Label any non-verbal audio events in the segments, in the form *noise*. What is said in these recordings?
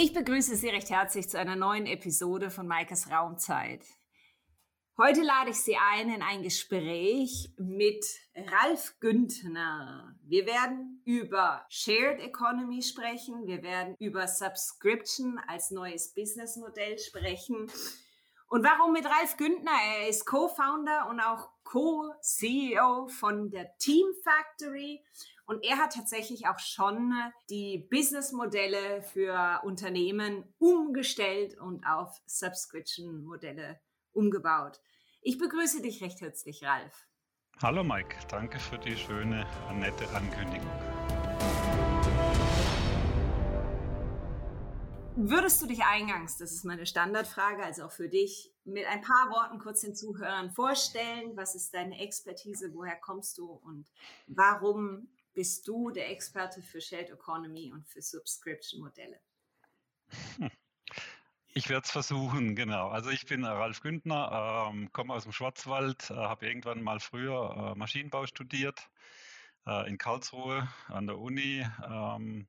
Ich begrüße Sie recht herzlich zu einer neuen Episode von Maikes Raumzeit. Heute lade ich Sie ein in ein Gespräch mit Ralf Güntner. Wir werden über Shared Economy sprechen, wir werden über Subscription als neues Businessmodell sprechen. Und warum mit Ralf Güntner? Er ist Co-Founder und auch Co-CEO von der Team Factory und er hat tatsächlich auch schon die Businessmodelle für Unternehmen umgestellt und auf Subscription-Modelle umgebaut. Ich begrüße dich recht herzlich, Ralf. Hallo Mike, danke für die schöne, nette Ankündigung. Würdest du dich eingangs, das ist meine Standardfrage, also auch für dich, mit ein paar Worten kurz den Zuhörern vorstellen? Was ist deine Expertise? Woher kommst du? Und warum bist du der Experte für Shared Economy und für Subscription-Modelle? Ich werde es versuchen, genau. Also ich bin Ralf Güntner, ähm, komme aus dem Schwarzwald, äh, habe irgendwann mal früher äh, Maschinenbau studiert äh, in Karlsruhe an der Uni ähm,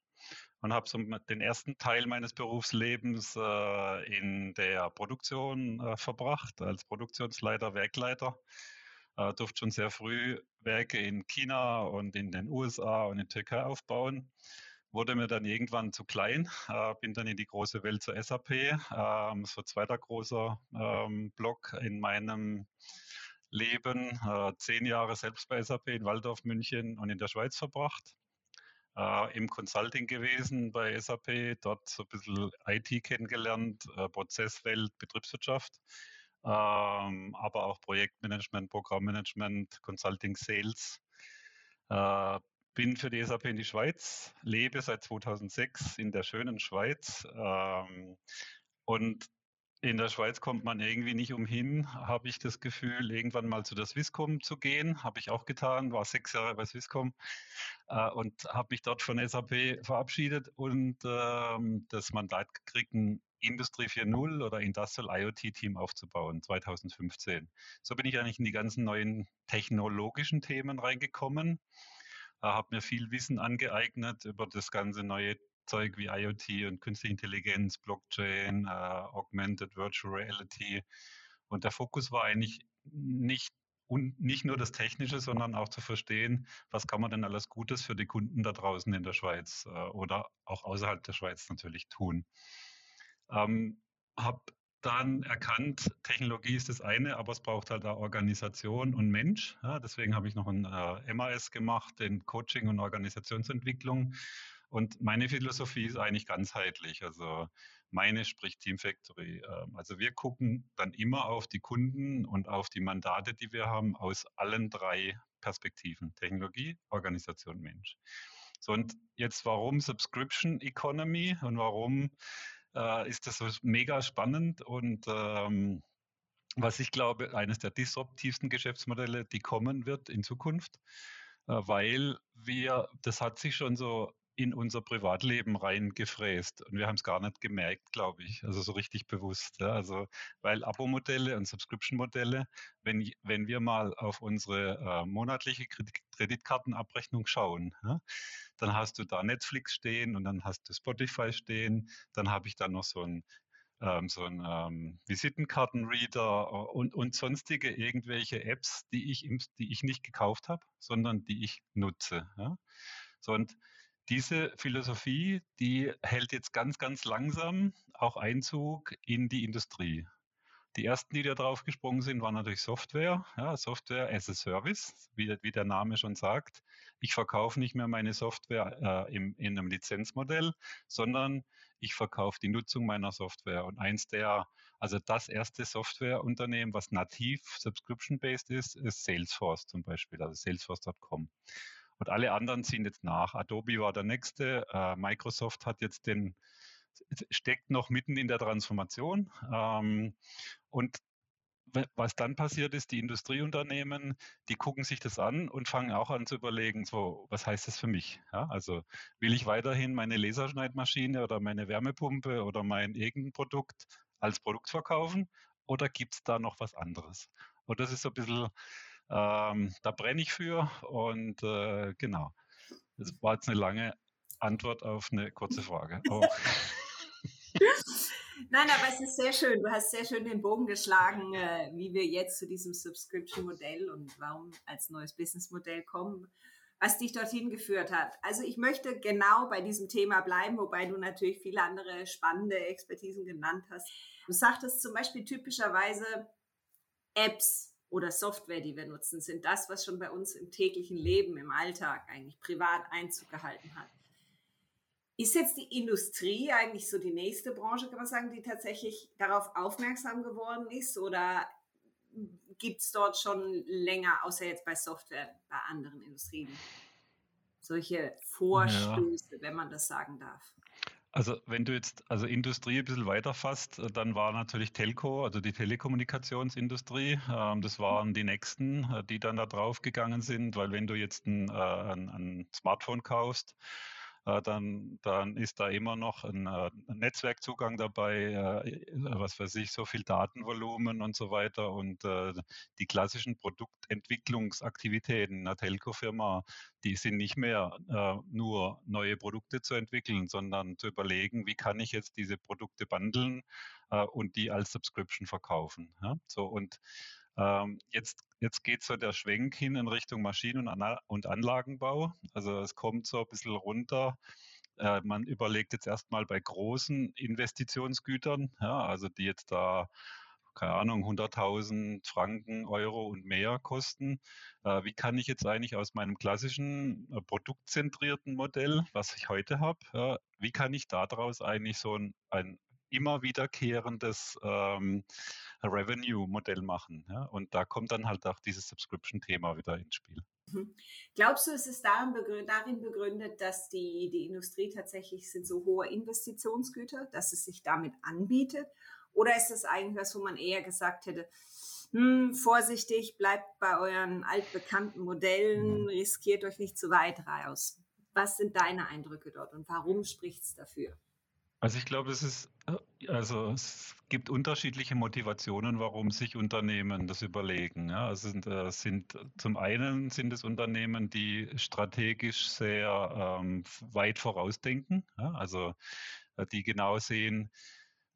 und habe so den ersten Teil meines Berufslebens äh, in der Produktion äh, verbracht, als Produktionsleiter, Werkleiter äh, durfte schon sehr früh Werke in China und in den USA und in Türkei aufbauen. Wurde mir dann irgendwann zu klein, äh, bin dann in die große Welt zur SAP, ähm, so zweiter großer ähm, Block in meinem Leben, äh, zehn Jahre selbst bei SAP in Waldorf, München und in der Schweiz verbracht. Äh, Im Consulting gewesen bei SAP, dort so ein bisschen IT kennengelernt, äh, Prozesswelt, Betriebswirtschaft ähm, aber auch Projektmanagement, Programmmanagement, Consulting, Sales. Äh, bin für die SAP in die Schweiz, lebe seit 2006 in der schönen Schweiz. Ähm, und in der Schweiz kommt man irgendwie nicht umhin, habe ich das Gefühl, irgendwann mal zu der Swisscom zu gehen. Habe ich auch getan, war sechs Jahre bei Swisscom äh, und habe mich dort von SAP verabschiedet und ähm, das Mandat gekriegt, Industrie 4.0 oder Industrial IoT Team aufzubauen, 2015. So bin ich eigentlich in die ganzen neuen technologischen Themen reingekommen, äh, habe mir viel Wissen angeeignet über das ganze neue Zeug wie IoT und Künstliche Intelligenz, Blockchain, äh, Augmented Virtual Reality. Und der Fokus war eigentlich nicht und nicht nur das Technische, sondern auch zu verstehen, was kann man denn alles Gutes für die Kunden da draußen in der Schweiz äh, oder auch außerhalb der Schweiz natürlich tun. Ähm, habe dann erkannt, Technologie ist das eine, aber es braucht halt auch Organisation und Mensch. Ja, deswegen habe ich noch ein äh, MAS gemacht in Coaching und Organisationsentwicklung und meine Philosophie ist eigentlich ganzheitlich. Also meine spricht Team Factory. Ähm, also wir gucken dann immer auf die Kunden und auf die Mandate, die wir haben, aus allen drei Perspektiven. Technologie, Organisation, Mensch. So, und jetzt warum Subscription Economy und warum äh, ist das mega spannend und ähm, was ich glaube, eines der disruptivsten Geschäftsmodelle, die kommen wird in Zukunft, äh, weil wir, das hat sich schon so in unser Privatleben reingefräst. Und wir haben es gar nicht gemerkt, glaube ich. Also so richtig bewusst. Ja. Also, weil Abo-Modelle und Subscription-Modelle, wenn, wenn wir mal auf unsere äh, monatliche Kreditkartenabrechnung schauen, ja, dann hast du da Netflix stehen und dann hast du Spotify stehen. Dann habe ich da noch so ein ähm, so ein ähm, Visitenkartenreader äh, und, und sonstige irgendwelche Apps, die ich, im, die ich nicht gekauft habe, sondern die ich nutze. Ja? So, und diese Philosophie, die hält jetzt ganz, ganz langsam auch Einzug in die Industrie. Die ersten, die da drauf gesprungen sind, waren natürlich Software, ja, Software as a Service, wie, wie der Name schon sagt. Ich verkaufe nicht mehr meine Software äh, im, in einem Lizenzmodell, sondern ich verkaufe die Nutzung meiner Software. Und eins der, also das erste Softwareunternehmen, was nativ subscription-based ist, ist Salesforce zum Beispiel, also salesforce.com. Und alle anderen ziehen jetzt nach. Adobe war der nächste. Äh, Microsoft hat jetzt den, steckt noch mitten in der Transformation. Ähm, und was dann passiert ist, die Industrieunternehmen, die gucken sich das an und fangen auch an zu überlegen, so, was heißt das für mich? Ja, also will ich weiterhin meine Laserschneidmaschine oder meine Wärmepumpe oder mein irgendein Produkt als Produkt verkaufen oder gibt es da noch was anderes? Und das ist so ein bisschen ähm, da brenne ich für und äh, genau. Das war jetzt eine lange Antwort auf eine kurze Frage. Oh. *laughs* Nein, aber es ist sehr schön. Du hast sehr schön den Bogen geschlagen, äh, wie wir jetzt zu diesem Subscription-Modell und warum als neues Business-Modell kommen, was dich dorthin geführt hat. Also ich möchte genau bei diesem Thema bleiben, wobei du natürlich viele andere spannende Expertisen genannt hast. Du sagtest zum Beispiel typischerweise Apps oder Software, die wir nutzen, sind das, was schon bei uns im täglichen Leben, im Alltag eigentlich privat Einzug gehalten hat. Ist jetzt die Industrie eigentlich so die nächste Branche, kann man sagen, die tatsächlich darauf aufmerksam geworden ist? Oder gibt es dort schon länger, außer jetzt bei Software, bei anderen Industrien, solche Vorstöße, ja. wenn man das sagen darf? Also wenn du jetzt also Industrie ein bisschen weiter fasst, äh, dann war natürlich Telco, also die Telekommunikationsindustrie, ähm, das waren die nächsten, äh, die dann da drauf gegangen sind, weil wenn du jetzt ein, äh, ein, ein Smartphone kaufst, dann, dann ist da immer noch ein, äh, Netzwerkzugang dabei, äh, was weiß ich, so viel Datenvolumen und so weiter. Und die klassischen Produktentwicklungsaktivitäten einer Telco-Firma, die sind nicht mehr nur neue Produkte zu entwickeln, sondern zu überlegen, wie kann ich jetzt diese Produkte bundeln und die als Subscription verkaufen. So und ähm, jetzt jetzt geht so der Schwenk hin in Richtung Maschinen- und Anlagenbau. Also es kommt so ein bisschen runter. Äh, man überlegt jetzt erstmal bei großen Investitionsgütern, ja, also die jetzt da keine Ahnung, 100.000 Franken, Euro und mehr kosten. Äh, wie kann ich jetzt eigentlich aus meinem klassischen äh, produktzentrierten Modell, was ich heute habe, äh, wie kann ich daraus eigentlich so ein, ein immer wiederkehrendes ähm, Revenue-Modell machen. Ja? Und da kommt dann halt auch dieses Subscription-Thema wieder ins Spiel. Mhm. Glaubst du, es ist darin begründet, dass die, die Industrie tatsächlich sind so hohe Investitionsgüter, dass es sich damit anbietet? Oder ist es eigentlich was, wo man eher gesagt hätte, hm, vorsichtig, bleibt bei euren altbekannten Modellen, mhm. riskiert euch nicht zu weit raus? Was sind deine Eindrücke dort und warum spricht es dafür? Also ich glaube, es ist, also es gibt unterschiedliche Motivationen, warum sich Unternehmen das überlegen. Ja, also sind, äh, sind zum einen sind es Unternehmen, die strategisch sehr ähm, weit vorausdenken, ja, also äh, die genau sehen,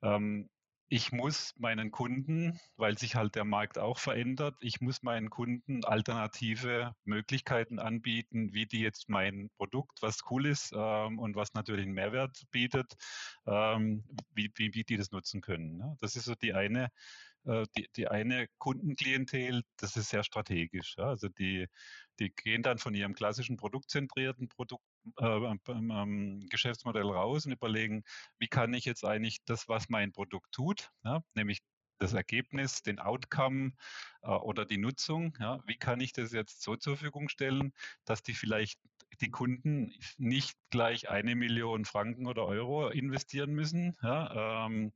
ähm, ich muss meinen Kunden, weil sich halt der Markt auch verändert, ich muss meinen Kunden alternative Möglichkeiten anbieten, wie die jetzt mein Produkt, was cool ist ähm, und was natürlich einen Mehrwert bietet, ähm, wie, wie, wie die das nutzen können. Ne? Das ist so die eine äh, die, die eine Kundenklientel, das ist sehr strategisch. Ja? Also die, die gehen dann von ihrem klassischen produktzentrierten Produkt, äh, ähm, Geschäftsmodell raus und überlegen, wie kann ich jetzt eigentlich das, was mein Produkt tut, ja? nämlich das Ergebnis, den Outcome äh, oder die Nutzung, ja? wie kann ich das jetzt so zur Verfügung stellen, dass die vielleicht die Kunden nicht gleich eine Million Franken oder Euro investieren müssen, ja, ähm,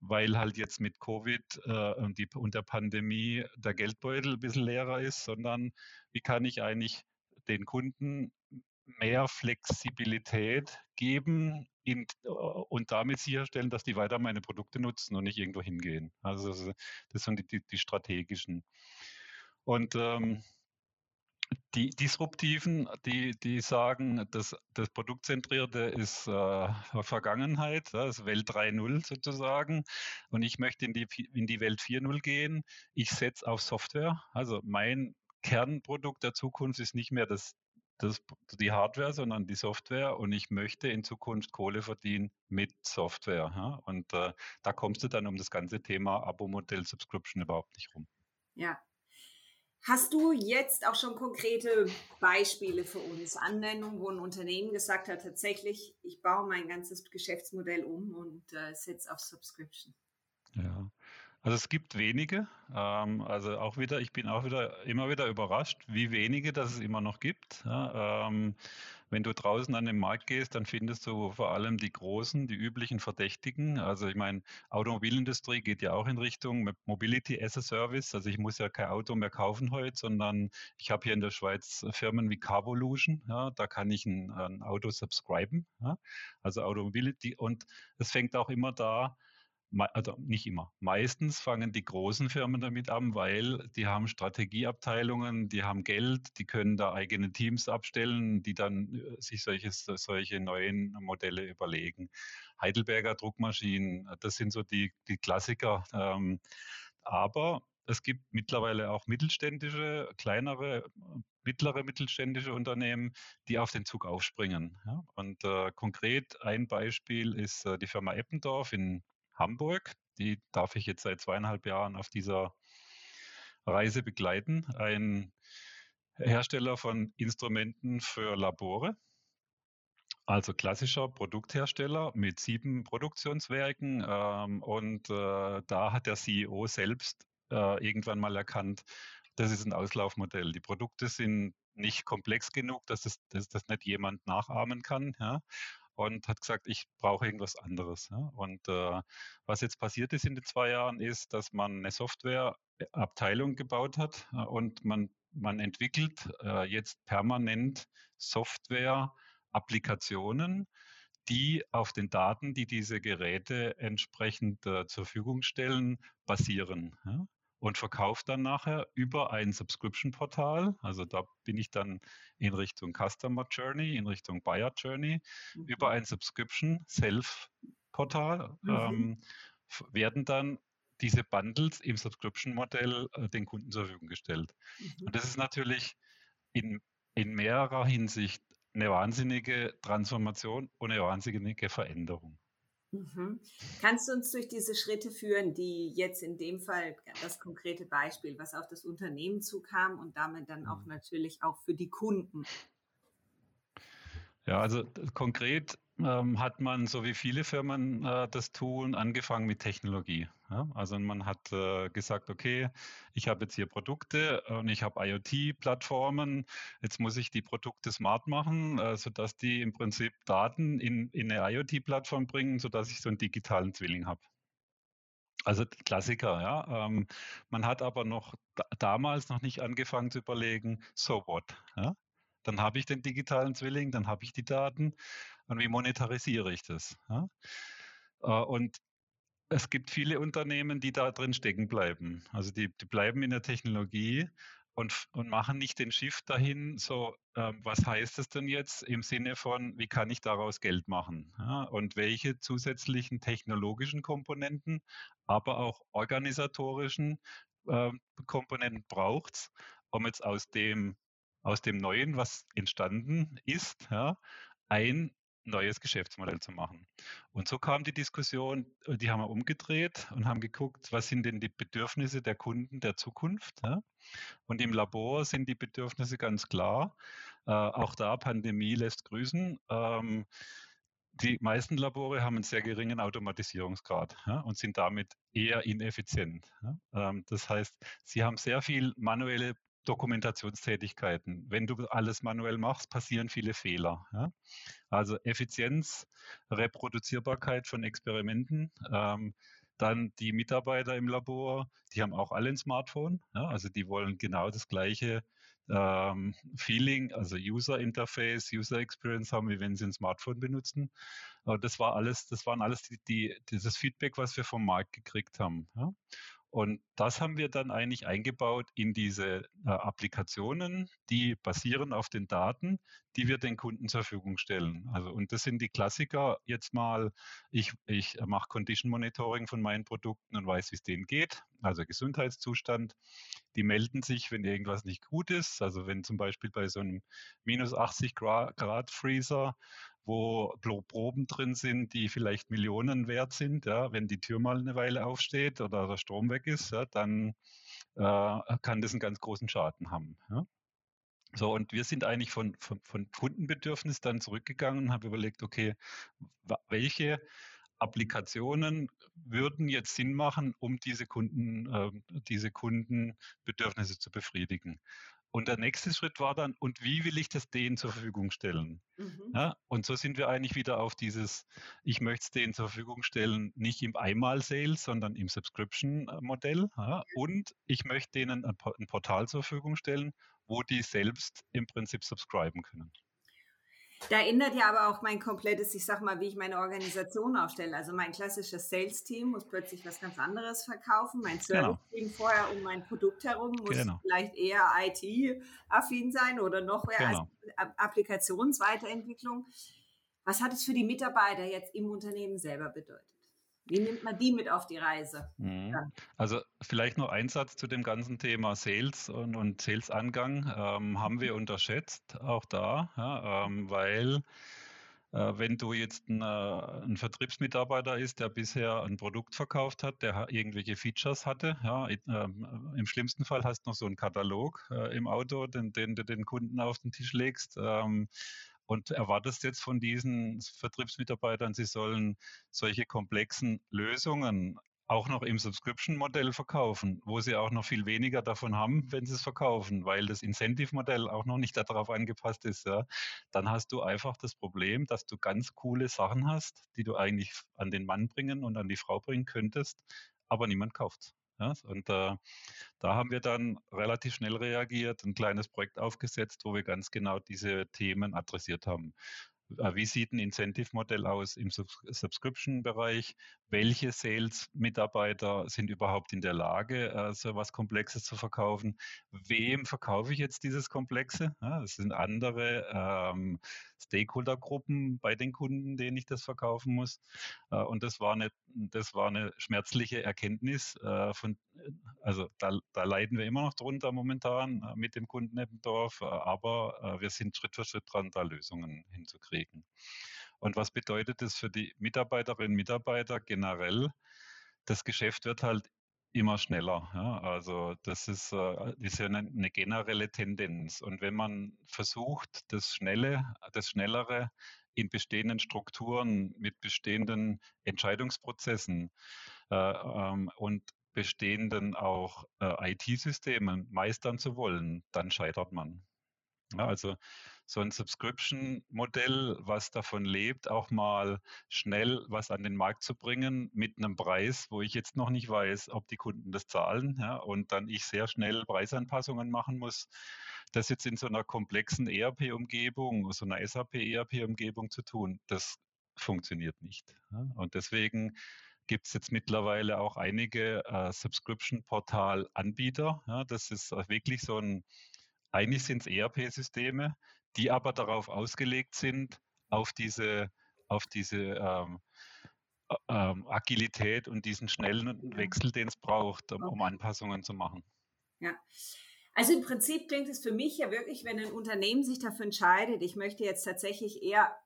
weil halt jetzt mit Covid äh, und, die, und der Pandemie der Geldbeutel ein bisschen leerer ist, sondern wie kann ich eigentlich den Kunden mehr Flexibilität geben in, äh, und damit sicherstellen, dass die weiter meine Produkte nutzen und nicht irgendwo hingehen. Also das sind die, die, die strategischen. Und ähm, die Disruptiven, die, die sagen, das, das Produktzentrierte ist äh, Vergangenheit, das ist Welt 3.0 sozusagen. Und ich möchte in die, in die Welt 4.0 gehen. Ich setze auf Software. Also mein Kernprodukt der Zukunft ist nicht mehr das, das, die Hardware, sondern die Software. Und ich möchte in Zukunft Kohle verdienen mit Software. Ja? Und äh, da kommst du dann um das ganze Thema Abo-Modell Subscription überhaupt nicht rum. Ja, Hast du jetzt auch schon konkrete Beispiele für uns, Anwendungen, wo ein Unternehmen gesagt hat, tatsächlich, ich baue mein ganzes Geschäftsmodell um und äh, setze auf Subscription? Ja, also es gibt wenige. Ähm, also auch wieder, ich bin auch wieder immer wieder überrascht, wie wenige das es immer noch gibt. Ja, ähm, wenn du draußen an den Markt gehst, dann findest du vor allem die großen, die üblichen Verdächtigen. Also ich meine, Automobilindustrie geht ja auch in Richtung Mobility as a Service. Also ich muss ja kein Auto mehr kaufen heute, sondern ich habe hier in der Schweiz Firmen wie Carvolution. Ja, da kann ich ein, ein Auto subscriben. Ja, also Automobility. Und es fängt auch immer da also nicht immer, meistens fangen die großen Firmen damit an, weil die haben Strategieabteilungen, die haben Geld, die können da eigene Teams abstellen, die dann äh, sich solches, solche neuen Modelle überlegen. Heidelberger Druckmaschinen, das sind so die, die Klassiker. Ähm, aber es gibt mittlerweile auch mittelständische, kleinere, mittlere mittelständische Unternehmen, die auf den Zug aufspringen. Und äh, konkret ein Beispiel ist äh, die Firma Eppendorf in Hamburg. Die darf ich jetzt seit zweieinhalb Jahren auf dieser Reise begleiten. Ein Hersteller von Instrumenten für Labore. Also klassischer Produkthersteller mit sieben Produktionswerken. Ähm, und äh, da hat der CEO selbst äh, irgendwann mal erkannt, das ist ein Auslaufmodell. Die Produkte sind nicht komplex genug, dass, es, dass das nicht jemand nachahmen kann. Ja? Und hat gesagt, ich brauche irgendwas anderes. Ja. Und äh, was jetzt passiert ist in den zwei Jahren, ist, dass man eine Softwareabteilung gebaut hat äh, und man, man entwickelt äh, jetzt permanent Software-Applikationen, die auf den Daten, die diese Geräte entsprechend äh, zur Verfügung stellen, basieren. Ja und verkaufe dann nachher über ein Subscription-Portal. Also da bin ich dann in Richtung Customer Journey, in Richtung Buyer Journey, mhm. über ein Subscription-Self-Portal mhm. ähm, werden dann diese Bundles im Subscription-Modell äh, den Kunden zur Verfügung gestellt. Mhm. Und das ist natürlich in, in mehrerer Hinsicht eine wahnsinnige Transformation und eine wahnsinnige Veränderung. Mhm. Kannst du uns durch diese Schritte führen, die jetzt in dem Fall das konkrete Beispiel, was auf das Unternehmen zukam und damit dann auch mhm. natürlich auch für die Kunden? Ja, also konkret ähm, hat man, so wie viele Firmen äh, das tun, angefangen mit Technologie. Ja? Also man hat äh, gesagt, okay, ich habe jetzt hier Produkte und ich habe IoT-Plattformen. Jetzt muss ich die Produkte smart machen, äh, sodass die im Prinzip Daten in, in eine IoT-Plattform bringen, sodass ich so einen digitalen Zwilling habe. Also Klassiker, ja. Ähm, man hat aber noch damals noch nicht angefangen zu überlegen, so what. Ja? Dann habe ich den digitalen Zwilling, dann habe ich die Daten und wie monetarisiere ich das? Ja? Äh, und es gibt viele Unternehmen, die da drin stecken bleiben. Also die, die bleiben in der Technologie und, und machen nicht den Shift dahin, so, äh, was heißt das denn jetzt im Sinne von, wie kann ich daraus Geld machen? Ja? Und welche zusätzlichen technologischen Komponenten, aber auch organisatorischen äh, Komponenten braucht es, um jetzt aus dem aus dem Neuen, was entstanden ist, ja, ein neues Geschäftsmodell zu machen. Und so kam die Diskussion, äh, die haben wir umgedreht und haben geguckt, was sind denn die Bedürfnisse der Kunden der Zukunft. Ja? Und im Labor sind die Bedürfnisse ganz klar. Äh, auch da Pandemie lässt grüßen. Ähm, die meisten Labore haben einen sehr geringen Automatisierungsgrad ja, und sind damit eher ineffizient. Ja. Ähm, das heißt, sie haben sehr viel manuelle Dokumentationstätigkeiten. Wenn du alles manuell machst, passieren viele Fehler. Ja? Also Effizienz, Reproduzierbarkeit von Experimenten. Ähm, dann die Mitarbeiter im Labor, die haben auch alle ein Smartphone. Ja? Also die wollen genau das gleiche ähm, Feeling, also User Interface, User Experience haben, wie wenn sie ein Smartphone benutzen. Aber das war alles, das waren alles die, die, dieses Feedback, was wir vom Markt gekriegt haben. Ja? Und das haben wir dann eigentlich eingebaut in diese äh, Applikationen, die basieren auf den Daten, die wir den Kunden zur Verfügung stellen. Also, und das sind die Klassiker. Jetzt mal, ich, ich mache Condition Monitoring von meinen Produkten und weiß, wie es denen geht. Also Gesundheitszustand. Die melden sich, wenn irgendwas nicht gut ist. Also wenn zum Beispiel bei so einem minus 80 Grad Freezer wo Proben drin sind, die vielleicht Millionen wert sind. Ja, wenn die Tür mal eine Weile aufsteht oder der Strom weg ist, ja, dann äh, kann das einen ganz großen Schaden haben. Ja. So, und wir sind eigentlich von, von, von Kundenbedürfnis dann zurückgegangen und haben überlegt, okay, welche Applikationen würden jetzt Sinn machen, um diese Kunden, äh, diese Kundenbedürfnisse zu befriedigen. Und der nächste Schritt war dann, und wie will ich das denen zur Verfügung stellen? Mhm. Ja, und so sind wir eigentlich wieder auf dieses, ich möchte es denen zur Verfügung stellen, nicht im Einmal-Sale, sondern im Subscription-Modell. Ja, und ich möchte denen ein Portal zur Verfügung stellen, wo die selbst im Prinzip subscriben können. Da ändert ja aber auch mein komplettes, ich sag mal, wie ich meine Organisation aufstelle. Also mein klassisches Sales-Team muss plötzlich was ganz anderes verkaufen. Mein genau. Service-Team genau. vorher um mein Produkt herum muss genau. vielleicht eher IT-affin sein oder noch mehr genau. als Applikationsweiterentwicklung. Was hat es für die Mitarbeiter jetzt im Unternehmen selber bedeutet? Wie nimmt man die mit auf die Reise? Mhm. Also vielleicht noch ein Satz zu dem ganzen Thema Sales und, und Sales-Angang ähm, haben wir unterschätzt, auch da, ja, ähm, weil äh, wenn du jetzt ein, äh, ein, Vertriebsmitarbeiter ist, der bisher ein Produkt verkauft hat, der irgendwelche Features hatte, ja, äh, im schlimmsten Fall hast du noch so einen Katalog äh, im Auto, den, den du den Kunden auf den Tisch legst. Und erwartest jetzt von diesen Vertriebsmitarbeitern, sie sollen solche komplexen Lösungen auch noch im Subscription-Modell verkaufen, wo sie auch noch viel weniger davon haben, wenn sie es verkaufen, weil das Incentive-Modell auch noch nicht darauf angepasst ist, ja, dann hast du einfach das Problem, dass du ganz coole Sachen hast, die du eigentlich an den Mann bringen und an die Frau bringen könntest, aber niemand kauft. Ja, und äh, da haben wir dann relativ schnell reagiert, ein kleines Projekt aufgesetzt, wo wir ganz genau diese Themen adressiert haben. Äh, wie sieht ein Incentive-Modell aus im Subscription-Bereich? Welche Sales-Mitarbeiter sind überhaupt in der Lage, äh, so etwas Komplexes zu verkaufen? Wem verkaufe ich jetzt dieses Komplexe? Das sind andere ähm, Stakeholder-Gruppen bei den Kunden, denen ich das verkaufen muss. Äh, und das war eine, das war eine schmerzliche Erkenntnis. Von, also da, da leiden wir immer noch drunter momentan mit dem Kunden Eppendorf, aber wir sind Schritt für Schritt dran, da Lösungen hinzukriegen. Und was bedeutet das für die Mitarbeiterinnen und Mitarbeiter generell? Das Geschäft wird halt immer schneller. Ja? Also das ist, äh, ist ja eine, eine, generelle Tendenz. Und wenn man versucht, das Schnelle, das Schnellere in bestehenden Strukturen mit bestehenden Entscheidungsprozessen äh, ähm, und bestehenden auch äh, IT-Systemen meistern zu wollen, dann scheitert man. Ja, also so ein Subscription-Modell, was davon lebt, auch mal schnell was an den Markt zu bringen mit einem Preis, wo ich jetzt noch nicht weiß, ob die Kunden das zahlen ja, und dann ich sehr schnell Preisanpassungen machen muss. Das jetzt in so einer komplexen ERP-Umgebung, so einer SAP-ERP-Umgebung zu tun, das funktioniert nicht. Ja. Und deswegen gibt es jetzt mittlerweile auch einige äh, Subscription-Portal-Anbieter. Ja, das ist wirklich so ein, eigentlich sind es ERP-Systeme, die aber darauf ausgelegt sind, auf diese, auf diese ähm, ähm, Agilität und diesen schnellen Wechsel, den es braucht, um, um Anpassungen zu machen. Ja. Also im Prinzip klingt es für mich ja wirklich, wenn ein Unternehmen sich dafür entscheidet, ich möchte jetzt tatsächlich eher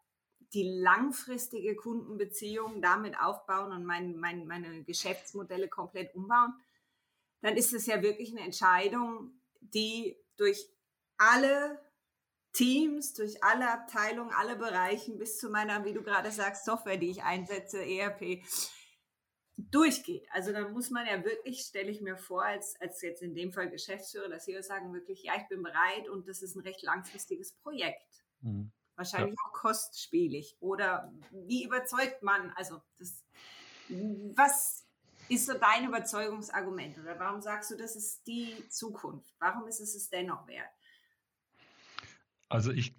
die langfristige Kundenbeziehung damit aufbauen und mein, mein, meine Geschäftsmodelle komplett umbauen, dann ist es ja wirklich eine Entscheidung, die durch alle Teams, durch alle Abteilungen, alle Bereichen bis zu meiner, wie du gerade sagst, Software, die ich einsetze, ERP, durchgeht. Also da muss man ja wirklich, stelle ich mir vor, als, als jetzt in dem Fall Geschäftsführer, dass sie sagen wirklich, ja, ich bin bereit und das ist ein recht langfristiges Projekt. Mhm. Wahrscheinlich ja. auch kostspielig. Oder wie überzeugt man? Also das, was ist so dein Überzeugungsargument? Oder warum sagst du, das ist die Zukunft? Warum ist es es dennoch wert? Also ich,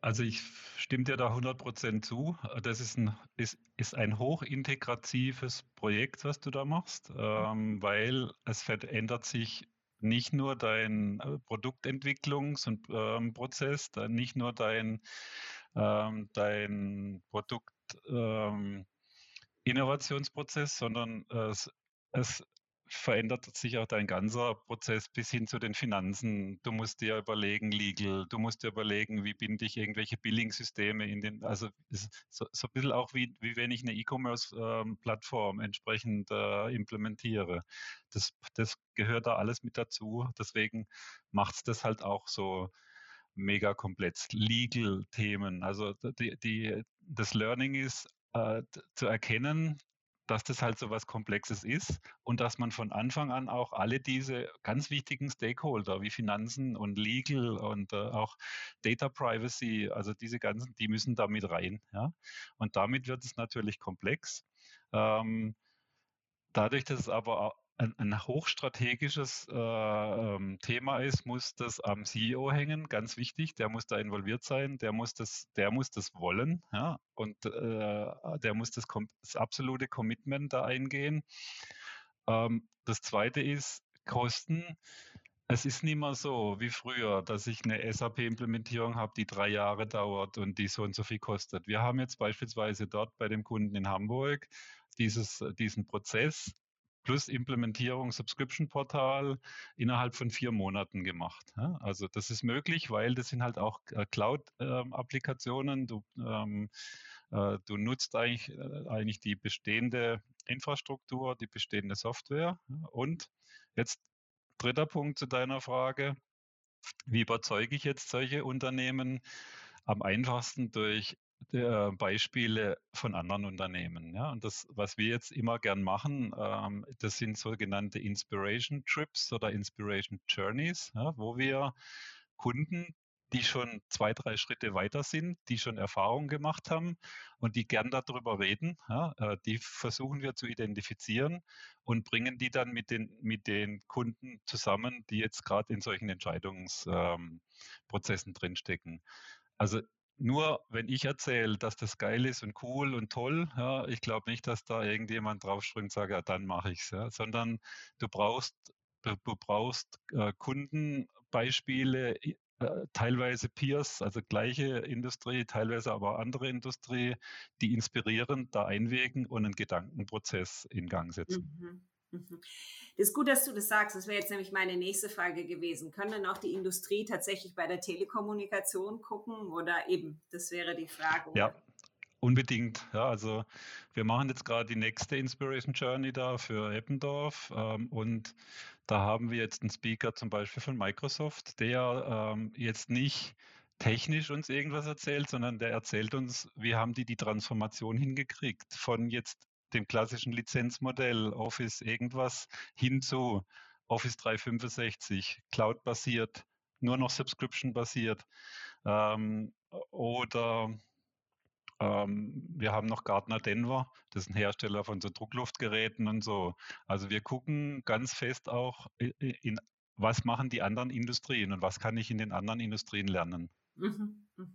also ich stimme dir da 100 Prozent zu. Das ist ein, ist, ist ein hochintegratives Projekt, was du da machst, ähm, weil es verändert sich nicht nur dein äh, Produktentwicklungsprozess, ähm, nicht nur dein, ähm, dein Produkt ähm, Innovationsprozess, sondern es, es verändert sich auch dein ganzer Prozess bis hin zu den Finanzen. Du musst dir überlegen, legal, du musst dir überlegen, wie binde ich irgendwelche Billing-Systeme in den, also so, so ein bisschen auch wie, wie wenn ich eine E-Commerce-Plattform ähm, entsprechend äh, implementiere. Das, das gehört da alles mit dazu. Deswegen macht es das halt auch so mega komplex. Legal-Themen, also die, die, das Learning ist, äh, zu erkennen, dass das halt so was Komplexes ist und dass man von Anfang an auch alle diese ganz wichtigen Stakeholder wie Finanzen und Legal und äh, auch Data Privacy, also diese ganzen, die müssen da mit rein. Ja? Und damit wird es natürlich komplex. Ähm, dadurch, dass es aber ein, ein hochstrategisches äh, ähm, Thema ist, muss das am CEO hängen, ganz wichtig. Der muss da involviert sein, der muss das, der muss das wollen, ja, und äh, der muss das, das, absolute Commitment da eingehen. Ähm, das zweite ist Kosten. Es ist nicht mehr so wie früher, dass ich eine SAP-Implementierung habe, die drei Jahre dauert und die so und so viel kostet. Wir haben jetzt beispielsweise dort bei dem Kunden in Hamburg dieses, diesen Prozess plus Implementierung Subscription-Portal innerhalb von vier Monaten gemacht. Also das ist möglich, weil das sind halt auch äh, Cloud-Applikationen. Du, ähm, äh, du nutzt eigentlich, äh, eigentlich die bestehende Infrastruktur, die bestehende Software. Und jetzt dritter Punkt zu deiner Frage. Wie überzeuge ich jetzt solche Unternehmen? Am einfachsten durch äh, Beispiele von anderen Unternehmen. Ja? Und das, was wir jetzt immer gern machen, ähm, das sind sogenannte Inspiration Trips oder Inspiration Journeys, ja, wo wir Kunden, die schon zwei, drei Schritte weiter sind, die schon Erfahrungen gemacht haben und die gern darüber reden, ja, äh, die versuchen wir zu identifizieren und bringen die dann mit den, mit den Kunden zusammen, die jetzt gerade in solchen Entscheidungsprozessen ähm, drinstecken. Also nur wenn ich erzähle, dass das geil ist und cool und toll, ja, ich glaube nicht, dass da irgendjemand draufspringt und sagt, ja, dann mache ich's, ja, sondern du brauchst, du, brauchst äh, Kundenbeispiele, äh, teilweise Peers, also gleiche Industrie, teilweise aber andere Industrie, die inspirierend da einwirken und einen Gedankenprozess in Gang setzen. Mhm. Mhm. Das ist gut, dass du das sagst. Das wäre jetzt nämlich meine nächste Frage gewesen. Können dann auch die Industrie tatsächlich bei der Telekommunikation gucken oder eben, das wäre die Frage. Ja, unbedingt. Ja, also wir machen jetzt gerade die nächste Inspiration Journey da für Eppendorf ähm, und da haben wir jetzt einen Speaker zum Beispiel von Microsoft, der ähm, jetzt nicht technisch uns irgendwas erzählt, sondern der erzählt uns, wie haben die die Transformation hingekriegt von jetzt dem klassischen Lizenzmodell Office irgendwas hin zu Office 365, Cloud-basiert, nur noch Subscription-basiert. Ähm, oder ähm, wir haben noch Gartner Denver, das ist ein Hersteller von so Druckluftgeräten und so. Also wir gucken ganz fest auch in, was machen die anderen Industrien und was kann ich in den anderen Industrien lernen. Mhm, mh.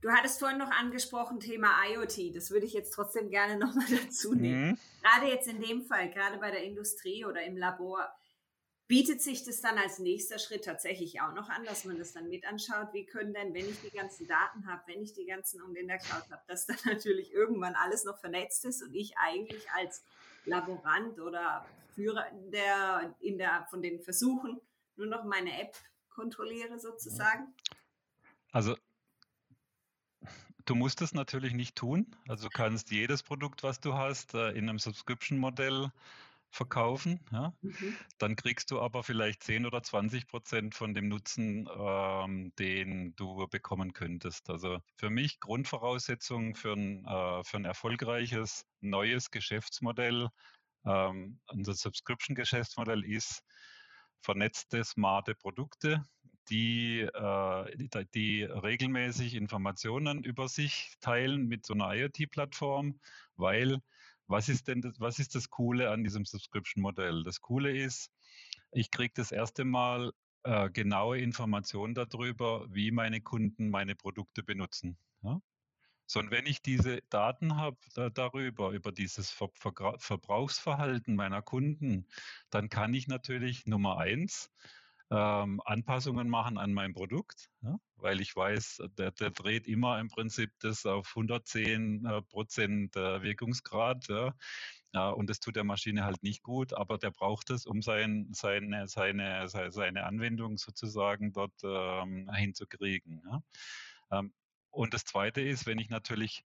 Du hattest vorhin noch angesprochen, Thema IoT. Das würde ich jetzt trotzdem gerne *laughs* nochmal dazu nehmen. Mhm. Gerade jetzt in dem Fall, gerade bei der Industrie oder im Labor, bietet sich das dann als nächster Schritt tatsächlich auch noch an, dass man das dann mit anschaut. Wie können denn, wenn ich die ganzen Daten habe, wenn ich die ganzen und in der Cloud habe, dass dann *laughs* natürlich irgendwann alles noch vernetzt ist und ich eigentlich als Laborant oder Führer der, in der, von den Versuchen nur noch meine App kontrolliere sozusagen? Also Du musst es natürlich nicht tun. Also du kannst jedes Produkt, was du hast, äh, in einem Subscription-Modell verkaufen. Ja? Mhm. Dann kriegst du aber vielleicht 10 oder 20 Prozent von dem Nutzen, ähm, den du bekommen könntest. Also für mich Grundvoraussetzung für ein, äh, für ein erfolgreiches neues Geschäftsmodell, ähm, unser Subscription-Geschäftsmodell ist vernetzte, smarte Produkte, die, äh, die, die, regelmäßig Informationen über sich teilen mit so einer IoT-Plattform, weil was ist denn das, was ist das Coole an diesem Subscription-Modell? Das Coole ist, ich kriege das erste Mal äh, genaue Informationen darüber, wie meine Kunden meine Produkte benutzen. Ja? So, und wenn ich diese Daten habe da, darüber, über dieses Ver Ver Verbrauchsverhalten meiner Kunden, dann kann ich natürlich Nummer eins ähm, Anpassungen machen an mein Produkt, ja, weil ich weiß, der, der, dreht immer im Prinzip das auf 110 äh, Prozent äh, Wirkungsgrad. Ja, ja, und das tut der Maschine halt nicht gut, aber der braucht es, um sein, seine, seine, seine Anwendung sozusagen dort ähm, hinzukriegen. Ja. Ähm, und das Zweite ist, wenn ich natürlich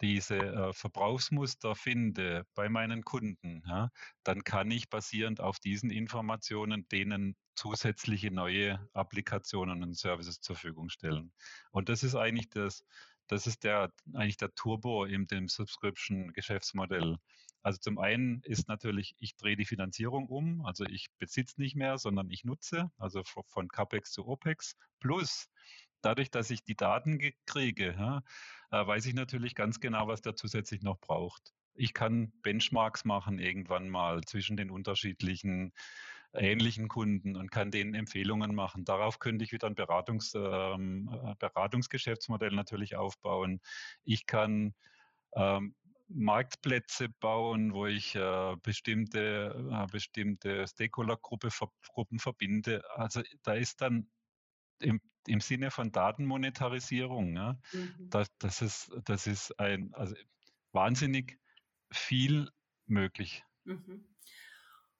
diese äh, Verbrauchsmuster finde bei meinen Kunden, ja, dann kann ich basierend auf diesen Informationen denen zusätzliche neue Applikationen und Services zur Verfügung stellen. Und das ist eigentlich das, das ist der eigentlich der Turbo in dem Subscription-Geschäftsmodell. Also zum einen ist natürlich, ich drehe die Finanzierung um, also ich besitze nicht mehr, sondern ich nutze, also von CAPEX zu OPEX. Plus dadurch, dass ich die Daten kriege, ja, äh, weiß ich natürlich ganz genau, was der zusätzlich noch braucht. ich kann Benchmarks machen irgendwann mal zwischen den unterschiedlichen ähnlichen Kunden und kann denen Empfehlungen machen. Darauf könnte ich wieder ein Beratungs, ähm, äh, Beratungsgeschäftsmodell natürlich aufbauen. Ich kann ähm, Marktplätze bauen, wo ich äh, bestimmte, äh, bestimmte Stakeholder-Gruppen verbinde. Also da ist dann im, im Sinne von Datenmonetarisierung, ja, mhm. das, das, ist, das ist ein also wahnsinnig viel möglich. Mhm.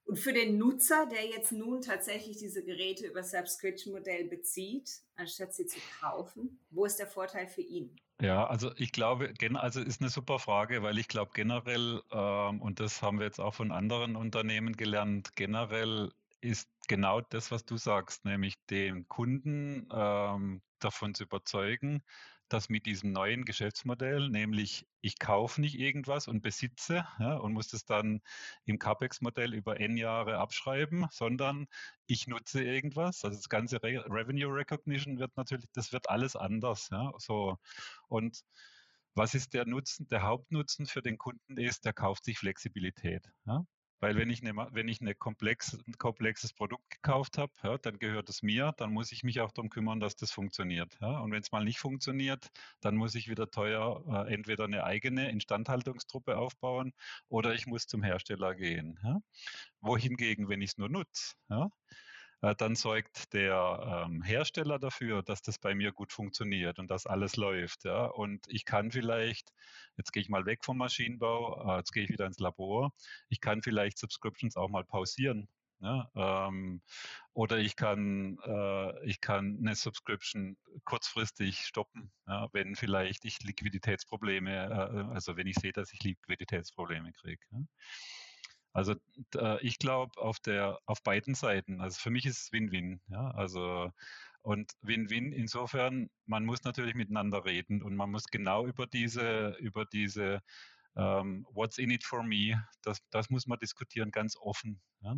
Und für den Nutzer, der jetzt nun tatsächlich diese Geräte über Subscription-Modell bezieht, anstatt sie zu kaufen, wo ist der Vorteil für ihn? Ja, also ich glaube, also ist eine super Frage, weil ich glaube generell, ähm, und das haben wir jetzt auch von anderen Unternehmen gelernt, generell ist genau das, was du sagst, nämlich den Kunden ähm, davon zu überzeugen, dass mit diesem neuen Geschäftsmodell, nämlich ich kaufe nicht irgendwas und besitze ja, und muss das dann im CAPEX-Modell über N Jahre abschreiben, sondern ich nutze irgendwas. Also das ganze Re Revenue Recognition wird natürlich, das wird alles anders. Ja, so. Und was ist der Nutzen? Der Hauptnutzen für den Kunden ist, der kauft sich Flexibilität. Ja? Weil wenn ich, eine, wenn ich eine komplex, ein komplexes Produkt gekauft habe, ja, dann gehört es mir, dann muss ich mich auch darum kümmern, dass das funktioniert. Ja. Und wenn es mal nicht funktioniert, dann muss ich wieder teuer äh, entweder eine eigene Instandhaltungstruppe aufbauen oder ich muss zum Hersteller gehen. Ja. Wohingegen, wenn ich es nur nutze, dann sorgt der ähm, Hersteller dafür, dass das bei mir gut funktioniert und dass alles läuft. Ja? Und ich kann vielleicht, jetzt gehe ich mal weg vom Maschinenbau, äh, jetzt gehe ich wieder ins Labor, ich kann vielleicht Subscriptions auch mal pausieren. Ja? Ähm, oder ich kann, äh, ich kann eine Subscription kurzfristig stoppen, ja? wenn vielleicht ich Liquiditätsprobleme, äh, also wenn ich sehe, dass ich Liquiditätsprobleme kriege. Ja? Also äh, ich glaube auf der auf beiden Seiten. Also für mich ist es Win-Win. Ja, also und Win-Win insofern, man muss natürlich miteinander reden und man muss genau über diese über diese ähm, What's in it for me, das, das muss man diskutieren, ganz offen. Ja?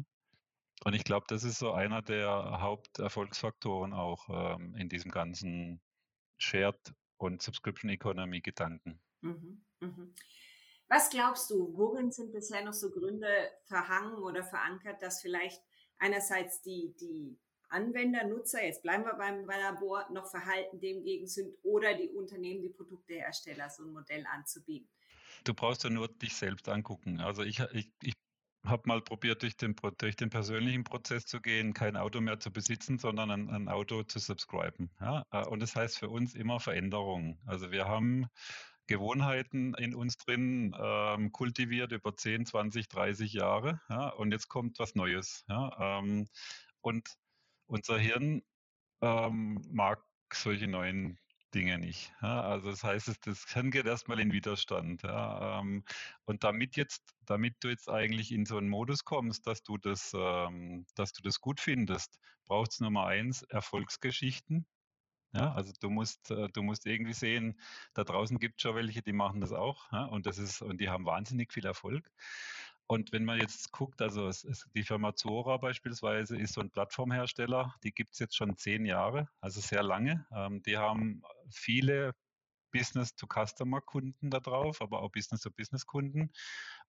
Und ich glaube, das ist so einer der Haupterfolgsfaktoren auch ähm, in diesem ganzen Shared und Subscription Economy Gedanken. Mhm, mh. Was glaubst du, worin sind bisher noch so Gründe verhangen oder verankert, dass vielleicht einerseits die, die Anwender, Nutzer, jetzt bleiben wir beim Labor, noch verhalten demgegen sind oder die Unternehmen, die Produktehersteller so ein Modell anzubieten? Du brauchst ja nur dich selbst angucken. Also ich, ich, ich habe mal probiert, durch den, durch den persönlichen Prozess zu gehen, kein Auto mehr zu besitzen, sondern ein, ein Auto zu subscriben. Ja? Und das heißt für uns immer Veränderungen. Also wir haben Gewohnheiten in uns drin ähm, kultiviert über 10, 20, 30 Jahre. Ja, und jetzt kommt was Neues. Ja, ähm, und unser Hirn ähm, mag solche neuen Dinge nicht. Ja, also das heißt, das Hirn geht erstmal in Widerstand. Ja, ähm, und damit jetzt, damit du jetzt eigentlich in so einen Modus kommst, dass du das, ähm, dass du das gut findest, braucht es Nummer eins Erfolgsgeschichten. Ja, also du musst, äh, du musst irgendwie sehen, da draußen gibt es schon welche, die machen das auch. Ja, und das ist, und die haben wahnsinnig viel Erfolg. Und wenn man jetzt guckt, also es, es, die Firma Zora beispielsweise ist so ein Plattformhersteller, die gibt es jetzt schon zehn Jahre, also sehr lange. Ähm, die haben viele Business-to-Customer-Kunden da drauf, aber auch Business-to-Business-Kunden.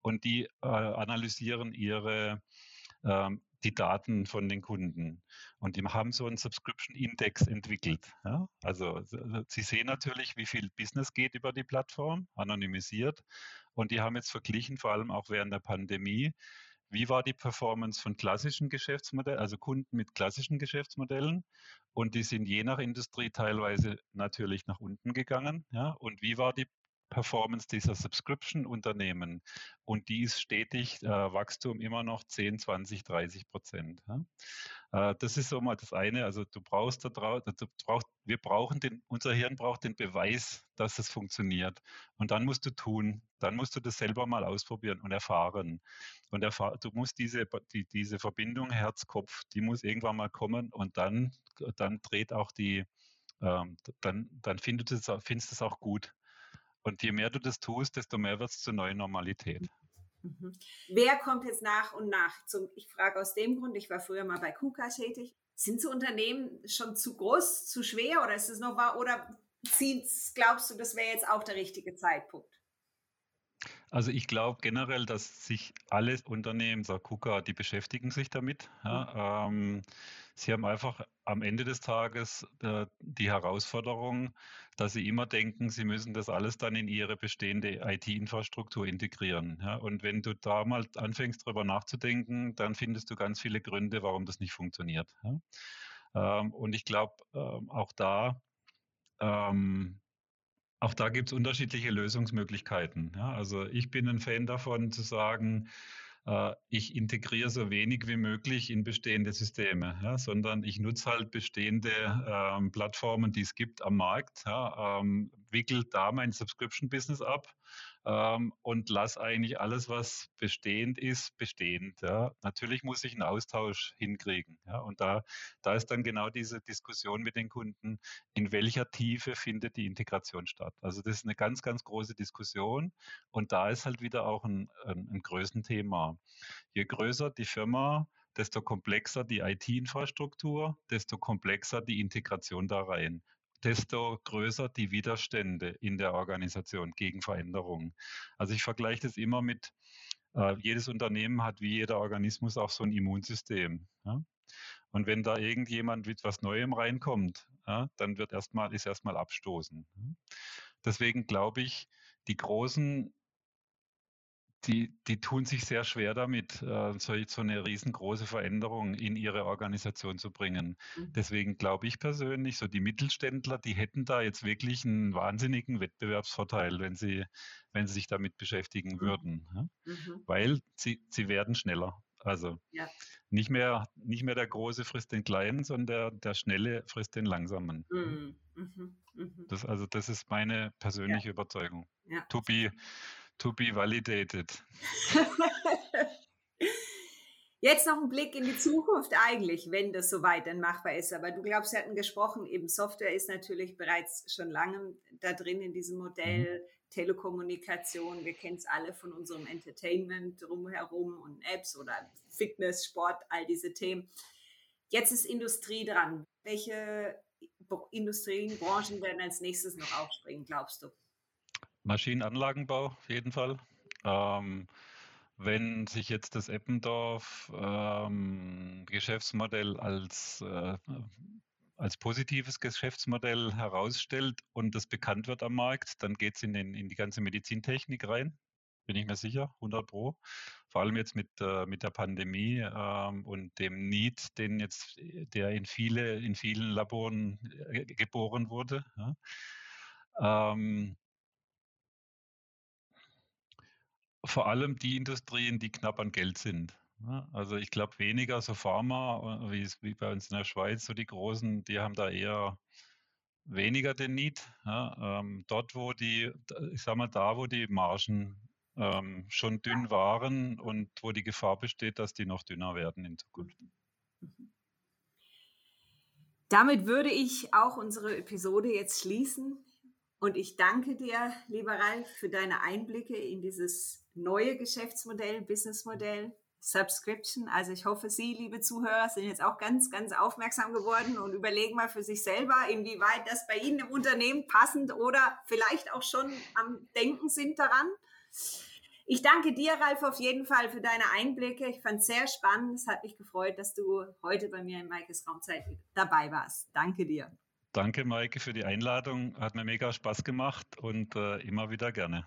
Und die äh, analysieren ihre ähm, die Daten von den Kunden. Und die haben so einen Subscription Index entwickelt. Ja? Also sie sehen natürlich, wie viel Business geht über die Plattform, anonymisiert. Und die haben jetzt verglichen, vor allem auch während der Pandemie, wie war die Performance von klassischen Geschäftsmodellen, also Kunden mit klassischen Geschäftsmodellen? Und die sind je nach Industrie teilweise natürlich nach unten gegangen. Ja? Und wie war die Performance dieser Subscription-Unternehmen und die ist stetig äh, Wachstum immer noch 10, 20, 30 Prozent. Ja? Äh, das ist so mal das eine. Also du brauchst da brauchst, wir brauchen den, unser Hirn braucht den Beweis, dass es funktioniert. Und dann musst du tun, dann musst du das selber mal ausprobieren und erfahren. Und erfahr, du musst diese, die, diese Verbindung Herz-Kopf, die muss irgendwann mal kommen und dann, dann dreht auch die, ähm, dann, dann findest du es auch gut. Und je mehr du das tust, desto mehr wird es zur neuen Normalität. Mhm. Wer kommt jetzt nach und nach? Zum, ich frage aus dem Grund, ich war früher mal bei KUKA tätig. Sind so Unternehmen schon zu groß, zu schwer oder ist es noch wahr? Oder glaubst du, das wäre jetzt auch der richtige Zeitpunkt? Also ich glaube generell, dass sich alle Unternehmen, sagt KUKA, die beschäftigen sich damit. Ja, mhm. ähm, sie haben einfach am Ende des Tages äh, die Herausforderung, dass sie immer denken, sie müssen das alles dann in ihre bestehende IT-Infrastruktur integrieren. Ja, und wenn du da mal anfängst, darüber nachzudenken, dann findest du ganz viele Gründe, warum das nicht funktioniert. Ja. Ähm, und ich glaube, ähm, auch da ähm, auch da gibt es unterschiedliche Lösungsmöglichkeiten. Ja, also ich bin ein Fan davon zu sagen, ich integriere so wenig wie möglich in bestehende Systeme, ja, sondern ich nutze halt bestehende ähm, Plattformen, die es gibt am Markt, ja, ähm, wickel da mein Subscription-Business ab ähm, und lass eigentlich alles, was bestehend ist, bestehend. Ja. Natürlich muss ich einen Austausch hinkriegen. Ja. Und da, da ist dann genau diese Diskussion mit den Kunden, in welcher Tiefe findet die Integration statt. Also das ist eine ganz, ganz große Diskussion und da ist halt wieder auch ein, ein, ein Größenthema. Je größer die Firma, desto komplexer die IT-Infrastruktur, desto komplexer die Integration da rein desto größer die Widerstände in der Organisation gegen Veränderungen. Also ich vergleiche das immer mit, äh, jedes Unternehmen hat wie jeder Organismus auch so ein Immunsystem. Ja? Und wenn da irgendjemand mit was Neuem reinkommt, ja, dann wird erstmal, ist erstmal abstoßen. Deswegen glaube ich, die großen die, die tun sich sehr schwer damit, äh, so, so eine riesengroße Veränderung in ihre Organisation zu bringen. Mhm. Deswegen glaube ich persönlich, so die Mittelständler, die hätten da jetzt wirklich einen wahnsinnigen Wettbewerbsvorteil, wenn sie, wenn sie sich damit beschäftigen mhm. würden. Ja? Mhm. Weil sie, sie werden schneller. Also ja. nicht, mehr, nicht mehr der Große frisst den Kleinen, sondern der, der Schnelle frisst den Langsamen. Mhm. mhm. Das, also das ist meine persönliche ja. Überzeugung. To be to be validated. *laughs* Jetzt noch ein Blick in die Zukunft eigentlich, wenn das soweit dann machbar ist. Aber du glaubst, wir hatten gesprochen, eben Software ist natürlich bereits schon lange da drin in diesem Modell. Mhm. Telekommunikation, wir kennen es alle von unserem Entertainment drumherum und Apps oder Fitness, Sport, all diese Themen. Jetzt ist Industrie dran. Welche Industrien, Branchen werden als nächstes noch aufspringen, glaubst du? Maschinenanlagenbau auf jeden Fall. Ähm, wenn sich jetzt das Eppendorf ähm, Geschäftsmodell als, äh, als positives Geschäftsmodell herausstellt und das bekannt wird am Markt, dann geht es in, in die ganze Medizintechnik rein, bin ich mir sicher, 100 Pro. Vor allem jetzt mit, äh, mit der Pandemie ähm, und dem Need, den jetzt, der in viele, in vielen Laboren äh, geboren wurde. Ja. Ähm, vor allem die Industrien, die knapp an Geld sind. Also ich glaube weniger so Pharma, äh, wie, wie bei uns in der Schweiz, so die großen, die haben da eher weniger den Need. Ja, ähm, dort, wo die, ich sag mal, da, wo die Margen ähm, schon dünn waren und wo die Gefahr besteht, dass die noch dünner werden in Zukunft. Damit würde ich auch unsere Episode jetzt schließen. Und ich danke dir, lieber Ralf, für deine Einblicke in dieses neue Geschäftsmodell, Businessmodell, Subscription. Also ich hoffe, Sie, liebe Zuhörer, sind jetzt auch ganz, ganz aufmerksam geworden und überlegen mal für sich selber, inwieweit das bei Ihnen im Unternehmen passend oder vielleicht auch schon am Denken sind daran. Ich danke dir, Ralf, auf jeden Fall für deine Einblicke. Ich fand es sehr spannend. Es hat mich gefreut, dass du heute bei mir in Maikes Raumzeit dabei warst. Danke dir. Danke, Maike, für die Einladung. Hat mir mega Spaß gemacht und äh, immer wieder gerne.